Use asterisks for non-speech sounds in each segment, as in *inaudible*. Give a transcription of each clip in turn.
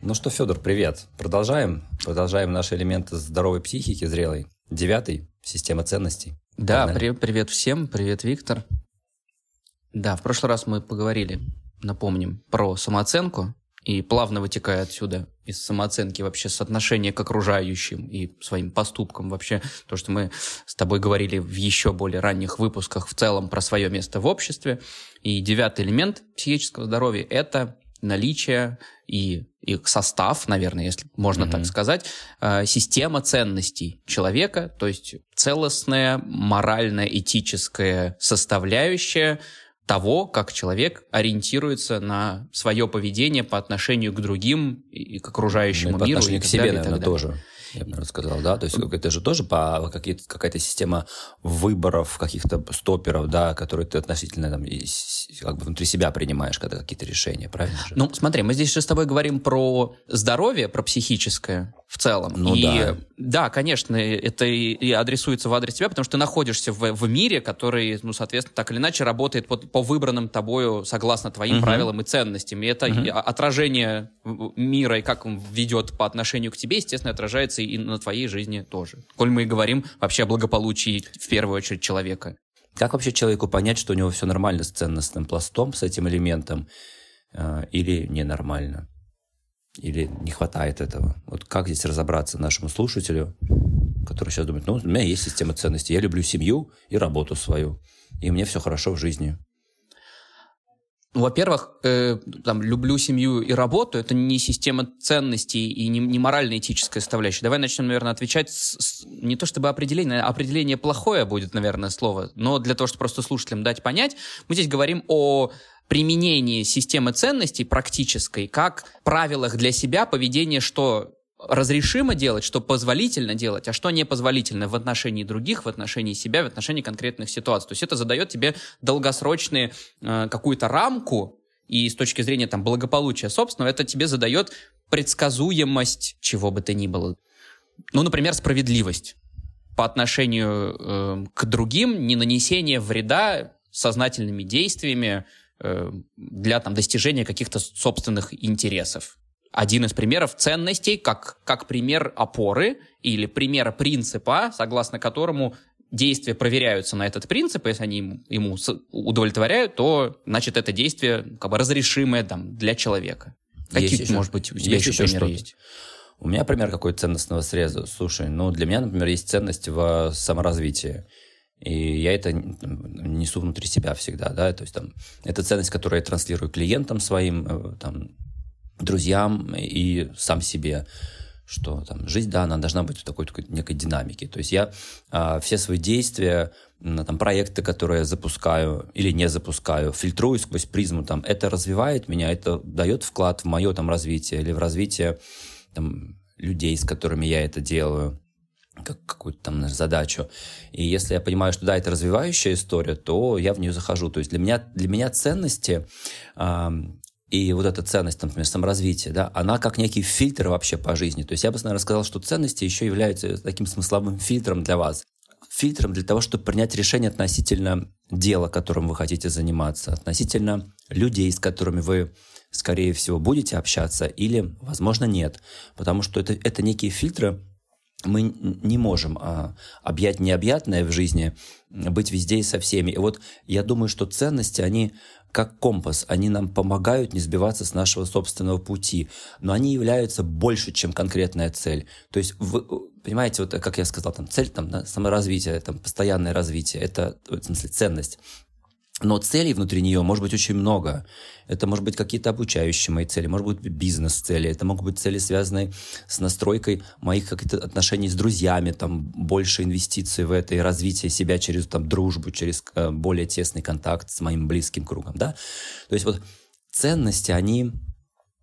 Ну что, Федор, привет. Продолжаем. Продолжаем наши элементы здоровой психики, зрелой. Девятый. Система ценностей. Да, при, привет всем. Привет, Виктор. Да, в прошлый раз мы поговорили, напомним, про самооценку. И плавно вытекая отсюда из самооценки вообще соотношение к окружающим и своим поступкам вообще то, что мы с тобой говорили в еще более ранних выпусках в целом про свое место в обществе. И девятый элемент психического здоровья – это наличие и, и состав, наверное, если можно mm-hmm. так сказать, э, система ценностей человека, то есть целостная морально-этическая составляющая того, как человек ориентируется на свое поведение по отношению к другим и к окружающему ну, и миру. По отношению к себе, наверное, тоже я бы сказал, да, то есть это же тоже по какая-то система выборов каких-то стоперов, да, которые ты относительно там как бы внутри себя принимаешь, когда какие-то решения, правильно же? Ну, смотри, мы здесь же с тобой говорим про здоровье, про психическое в целом. Ну и, да. Да, конечно, это и адресуется в адрес тебя, потому что ты находишься в, в мире, который, ну, соответственно, так или иначе работает по, по выбранным тобою согласно твоим угу. правилам и ценностям. И это угу. отражение мира и как он ведет по отношению к тебе, естественно, отражается и на твоей жизни тоже. Коль мы и говорим вообще о благополучии в первую очередь человека. Как вообще человеку понять, что у него все нормально с ценностным пластом, с этим элементом, э, или ненормально? Или не хватает этого? Вот как здесь разобраться нашему слушателю, который сейчас думает, ну, у меня есть система ценностей, я люблю семью и работу свою, и мне все хорошо в жизни. Ну, во-первых, э, там, люблю семью и работу, это не система ценностей и не, не морально-этическая составляющая. Давай начнем, наверное, отвечать с, с, не то чтобы определение, определение плохое будет, наверное, слово, но для того, чтобы просто слушателям дать понять, мы здесь говорим о применении системы ценностей практической как правилах для себя поведения, что разрешимо делать, что позволительно делать, а что непозволительно в отношении других, в отношении себя, в отношении конкретных ситуаций. То есть это задает тебе долгосрочную э, какую-то рамку, и с точки зрения там благополучия собственного, это тебе задает предсказуемость чего бы то ни было. Ну, например, справедливость по отношению э, к другим, не нанесение вреда сознательными действиями э, для там, достижения каких-то собственных интересов один из примеров ценностей, как, как пример опоры или примера принципа, согласно которому действия проверяются на этот принцип, если они ему удовлетворяют, то, значит, это действие как бы разрешимое там, для человека. Какие, еще, может быть, у тебя еще, еще примеры есть? У меня пример какой ценностного среза. Слушай, ну, для меня, например, есть ценность в саморазвитии. И я это несу внутри себя всегда, да, то есть там, это ценность, которую я транслирую клиентам своим, э, там, друзьям и сам себе что там жизнь, да, она должна быть в такой, некой динамике. То есть я а, все свои действия, там, проекты, которые я запускаю или не запускаю, фильтрую сквозь призму, там, это развивает меня, это дает вклад в мое там развитие или в развитие там, людей, с которыми я это делаю как какую-то там задачу. И если я понимаю, что да, это развивающая история, то я в нее захожу. То есть для меня, для меня ценности и вот эта ценность, например, саморазвития, да, она как некий фильтр вообще по жизни. То есть я бы, наверное, сказал, что ценности еще являются таким смысловым фильтром для вас. Фильтром для того, чтобы принять решение относительно дела, которым вы хотите заниматься, относительно людей, с которыми вы, скорее всего, будете общаться или, возможно, нет. Потому что это, это некие фильтры, мы не можем а, объять необъятное в жизни, быть везде и со всеми. И вот я думаю, что ценности, они как компас. Они нам помогают не сбиваться с нашего собственного пути, но они являются больше, чем конкретная цель. То есть, вы, понимаете, вот как я сказал, там цель, там, да, саморазвитие, там, постоянное развитие, это, в смысле, ценность. Но целей внутри нее может быть очень много. Это может быть какие-то обучающие мои цели, может быть бизнес-цели, это могут быть цели, связанные с настройкой моих каких-то отношений с друзьями, там больше инвестиций в это и развитие себя через там дружбу, через э, более тесный контакт с моим близким кругом, да. То есть вот ценности, они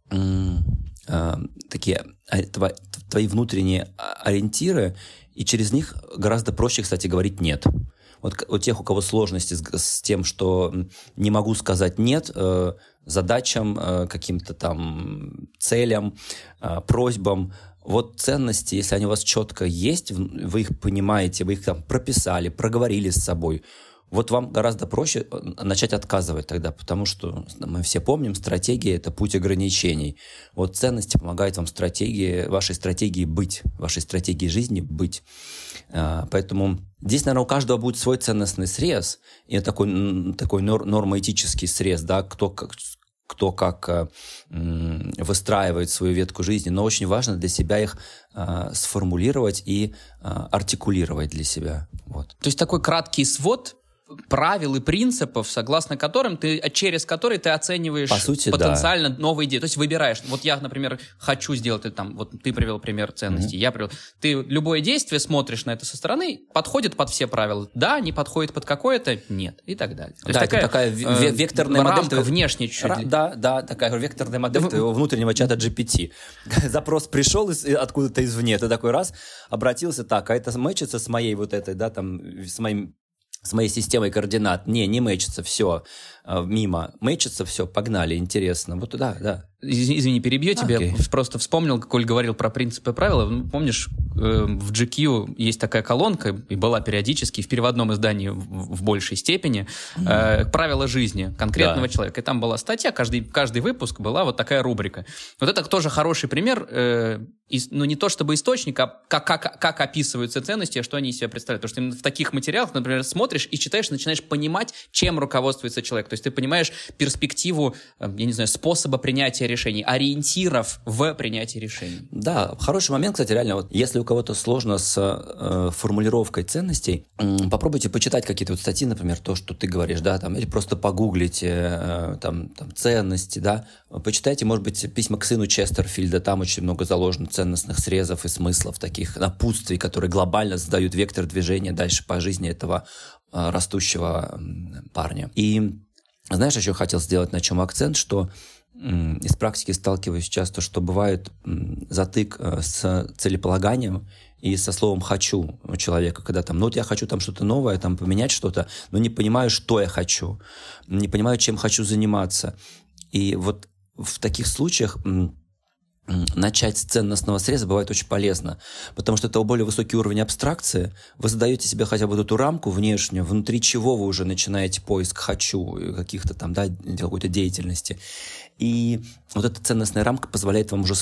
э, такие, а, твои, твои внутренние ориентиры, и через них гораздо проще, кстати, говорить «нет». Вот у тех, у кого сложности с, с тем, что не могу сказать «нет», э, задачам, э, каким-то там целям, э, просьбам, вот ценности, если они у вас четко есть, вы их понимаете, вы их там прописали, проговорили с собой, вот вам гораздо проще э, начать отказывать тогда, потому что мы все помним, стратегия – это путь ограничений. Вот ценности помогают вам стратегии, вашей стратегии быть, вашей стратегии жизни быть. А, поэтому здесь, наверное, у каждого будет свой ценностный срез, и такой, такой нормотический срез, да, кто как, кто как э, выстраивает свою ветку жизни, но очень важно для себя их э, сформулировать и э, артикулировать для себя. Вот. То есть такой краткий свод правил и принципов, согласно которым ты, через которые ты оцениваешь По сути, потенциально да. новые идеи. То есть выбираешь. Вот я, например, хочу сделать это там, вот ты привел пример ценностей, mm-hmm. я привел. Ты любое действие смотришь на это со стороны, подходит под все правила. Да, не подходит под какое-то, нет, и так далее. То да, есть такая, такая э, векторная рамка модель. внешне чуть-чуть. Ра- да, да, такая векторная модель да, твоего внутреннего чата GPT. *laughs* Запрос пришел из, откуда-то извне, ты такой раз обратился так, а это мэчится с моей вот этой, да, там, с моим с моей системой координат. Не, не мэчится, все, э, мимо. Мэчится, все, погнали, интересно. Вот да, да. Извини, перебью тебя. Okay. Просто вспомнил, как Коль говорил про принципы и правила. Ну, помнишь, э, в GQ есть такая колонка, и была периодически в переводном издании в, в большей степени, mm-hmm. правила жизни конкретного да. человека. И там была статья, каждый, каждый выпуск была вот такая рубрика. Вот это тоже хороший пример, э, из, ну не то чтобы источник, а как, как, как описываются ценности, а что они из себя представляют. Потому что в таких материалах, например, смотришь и читаешь, начинаешь понимать, чем руководствуется человек. То есть ты понимаешь перспективу, я не знаю, способа принятия решений, ориентиров в принятии решений. Да, хороший момент, кстати, реально, вот если у кого-то сложно с э, формулировкой ценностей, э, попробуйте почитать какие-то вот статьи, например, то, что ты говоришь, да, там, или просто погуглите э, там, там ценности, да, почитайте, может быть, письма к сыну Честерфильда, там очень много заложено ценностных срезов и смыслов, таких напутствий, которые глобально задают вектор движения дальше по жизни этого э, растущего парня. И знаешь, еще хотел сделать на чем акцент, что из практики сталкиваюсь часто, что бывает затык э, с целеполаганием и со словом «хочу» у человека, когда там, ну вот я хочу там что-то новое, там поменять что-то, но не понимаю, что я хочу, не понимаю, чем хочу заниматься. И вот в таких случаях начать с ценностного среза бывает очень полезно, потому что это более высокий уровень абстракции. Вы задаете себе хотя бы эту рамку внешнюю, внутри чего вы уже начинаете поиск «хочу», каких-то там, да, какой-то деятельности. И вот эта ценностная рамка позволяет вам уже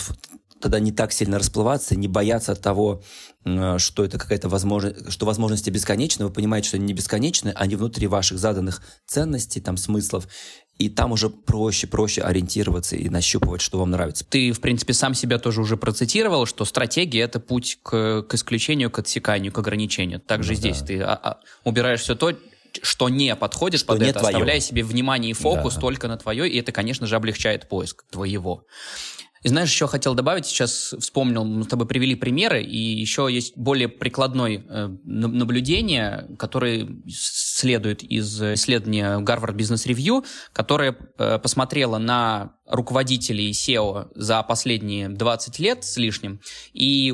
тогда не так сильно расплываться, не бояться того, что это какая-то возможность, что возможности бесконечны, вы понимаете, что они не бесконечны, они внутри ваших заданных ценностей, там, смыслов, и там уже проще, проще ориентироваться и нащупывать, что вам нравится. Ты, в принципе, сам себя тоже уже процитировал, что стратегия — это путь к, к исключению, к отсеканию, к ограничению. Также ну, здесь да. ты а, а, убираешь все то, что не подходит что под не это, твое. оставляя себе внимание и фокус да. только на твое, и это, конечно же, облегчает поиск твоего. И знаешь, еще хотел добавить, сейчас вспомнил, мы с тобой привели примеры, и еще есть более прикладное э, наблюдение, которое следует из исследования Harvard Business Review, которое э, посмотрело на руководителей SEO за последние 20 лет с лишним, и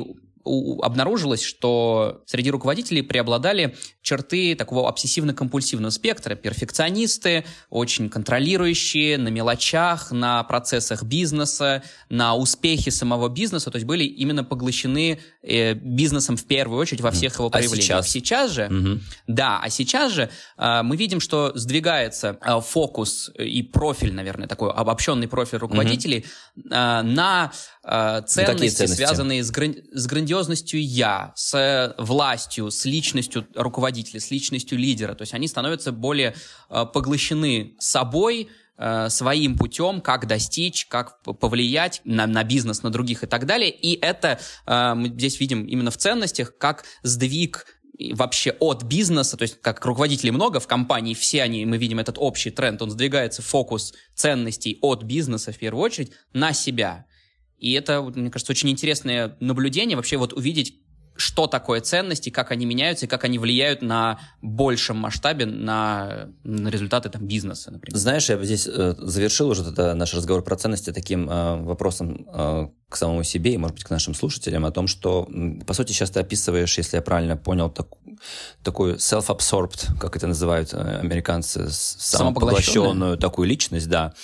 обнаружилось, что среди руководителей преобладали черты такого обсессивно-компульсивного спектра. Перфекционисты, очень контролирующие на мелочах, на процессах бизнеса, на успехе самого бизнеса, то есть были именно поглощены э, бизнесом в первую очередь во всех его а проявлениях. А сейчас? сейчас же, угу. да, а сейчас же э, мы видим, что сдвигается э, фокус и профиль, наверное, такой обобщенный профиль руководителей угу. э, на э, ценности, ценности, связанные с, гран- с грандиозностью я, с властью, с личностью руководителя, с личностью лидера. То есть они становятся более э, поглощены собой, э, своим путем, как достичь, как повлиять на, на бизнес, на других и так далее. И это э, мы здесь видим именно в ценностях, как сдвиг вообще от бизнеса, то есть как руководителей много в компании, все они, мы видим этот общий тренд, он сдвигается фокус ценностей от бизнеса в первую очередь на себя. И это, мне кажется, очень интересное наблюдение, вообще вот увидеть, что такое ценности, как они меняются и как они влияют на большем масштабе на, на результаты там, бизнеса, например. Знаешь, я бы здесь э, завершил уже это, наш разговор про ценности таким э, вопросом э, к самому себе и, может быть, к нашим слушателям о том, что, по сути, сейчас ты описываешь, если я правильно понял, так, такую self-absorbed, как это называют э, американцы, самопоглощенную такую личность, да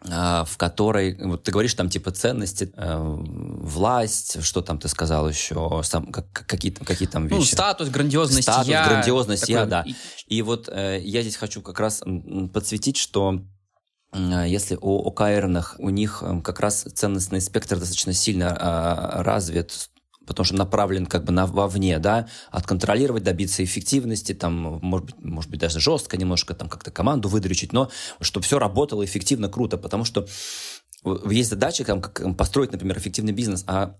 в которой, вот ты говоришь там типа ценности, э, власть, что там ты сказал еще, сам, как, какие, какие там ну, вещи? Ну, статус, грандиозность статус, я. грандиозность такой... я, да. И вот э, я здесь хочу как раз подсветить, что если у ОКРных у них эм, как раз ценностный спектр достаточно сильно э, развит потому что направлен как бы на, вовне, да, отконтролировать, добиться эффективности, там, может быть, может быть, даже жестко немножко, там, как-то команду выдрючить, но чтобы все работало эффективно, круто, потому что есть задача, там, построить, например, эффективный бизнес, а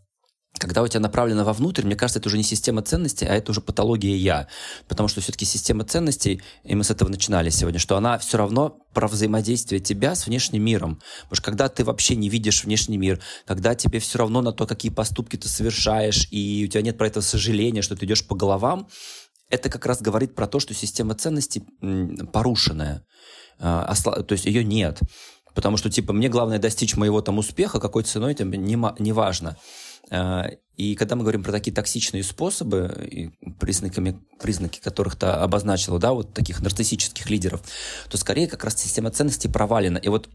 когда у тебя направлено вовнутрь, мне кажется, это уже не система ценностей, а это уже патология «я». Потому что все-таки система ценностей, и мы с этого начинали сегодня, что она все равно про взаимодействие тебя с внешним миром. Потому что когда ты вообще не видишь внешний мир, когда тебе все равно на то, какие поступки ты совершаешь, и у тебя нет про это сожаления, что ты идешь по головам, это как раз говорит про то, что система ценностей порушенная. А, то есть ее нет. Потому что, типа, мне главное достичь моего там успеха, какой ценой, не, не важно. А, и когда мы говорим про такие токсичные способы, признаками, признаки которых ты обозначила, да, вот таких нарциссических лидеров, то скорее как раз система ценностей провалена. И вот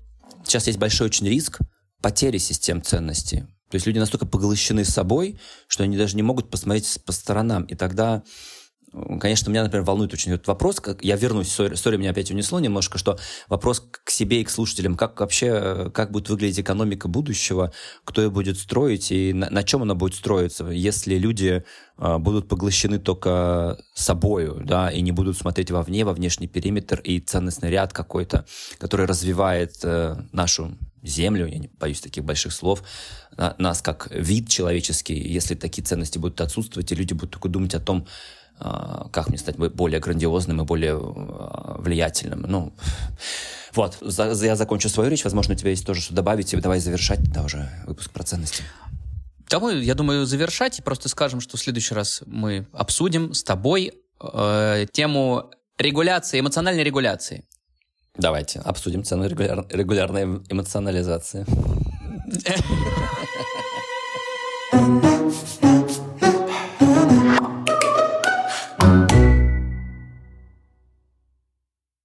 сейчас есть большой очень риск потери систем ценностей. То есть люди настолько поглощены собой, что они даже не могут посмотреть по сторонам. И тогда Конечно, меня, например, волнует очень этот вопрос. Как, я вернусь, сори, сори, меня опять унесло немножко, что вопрос к себе и к слушателям, как вообще, как будет выглядеть экономика будущего, кто ее будет строить и на, на чем она будет строиться, если люди э, будут поглощены только собою, да, и не будут смотреть вовне, во внешний периметр и ценностный ряд какой-то, который развивает э, нашу землю, я не боюсь таких больших слов, на, нас как вид человеческий, если такие ценности будут отсутствовать, и люди будут только думать о том, как мне стать более грандиозным и более а, влиятельным. Ну, вот, я закончу свою речь. Возможно, у тебя есть тоже что добавить. И давай завершать, да, уже выпуск про ценности. Давай, я думаю, завершать. И просто скажем, что в следующий раз мы обсудим с тобой э, тему регуляции, эмоциональной регуляции. Давайте обсудим цену регуляр, регулярной эмоционализации. *laughs*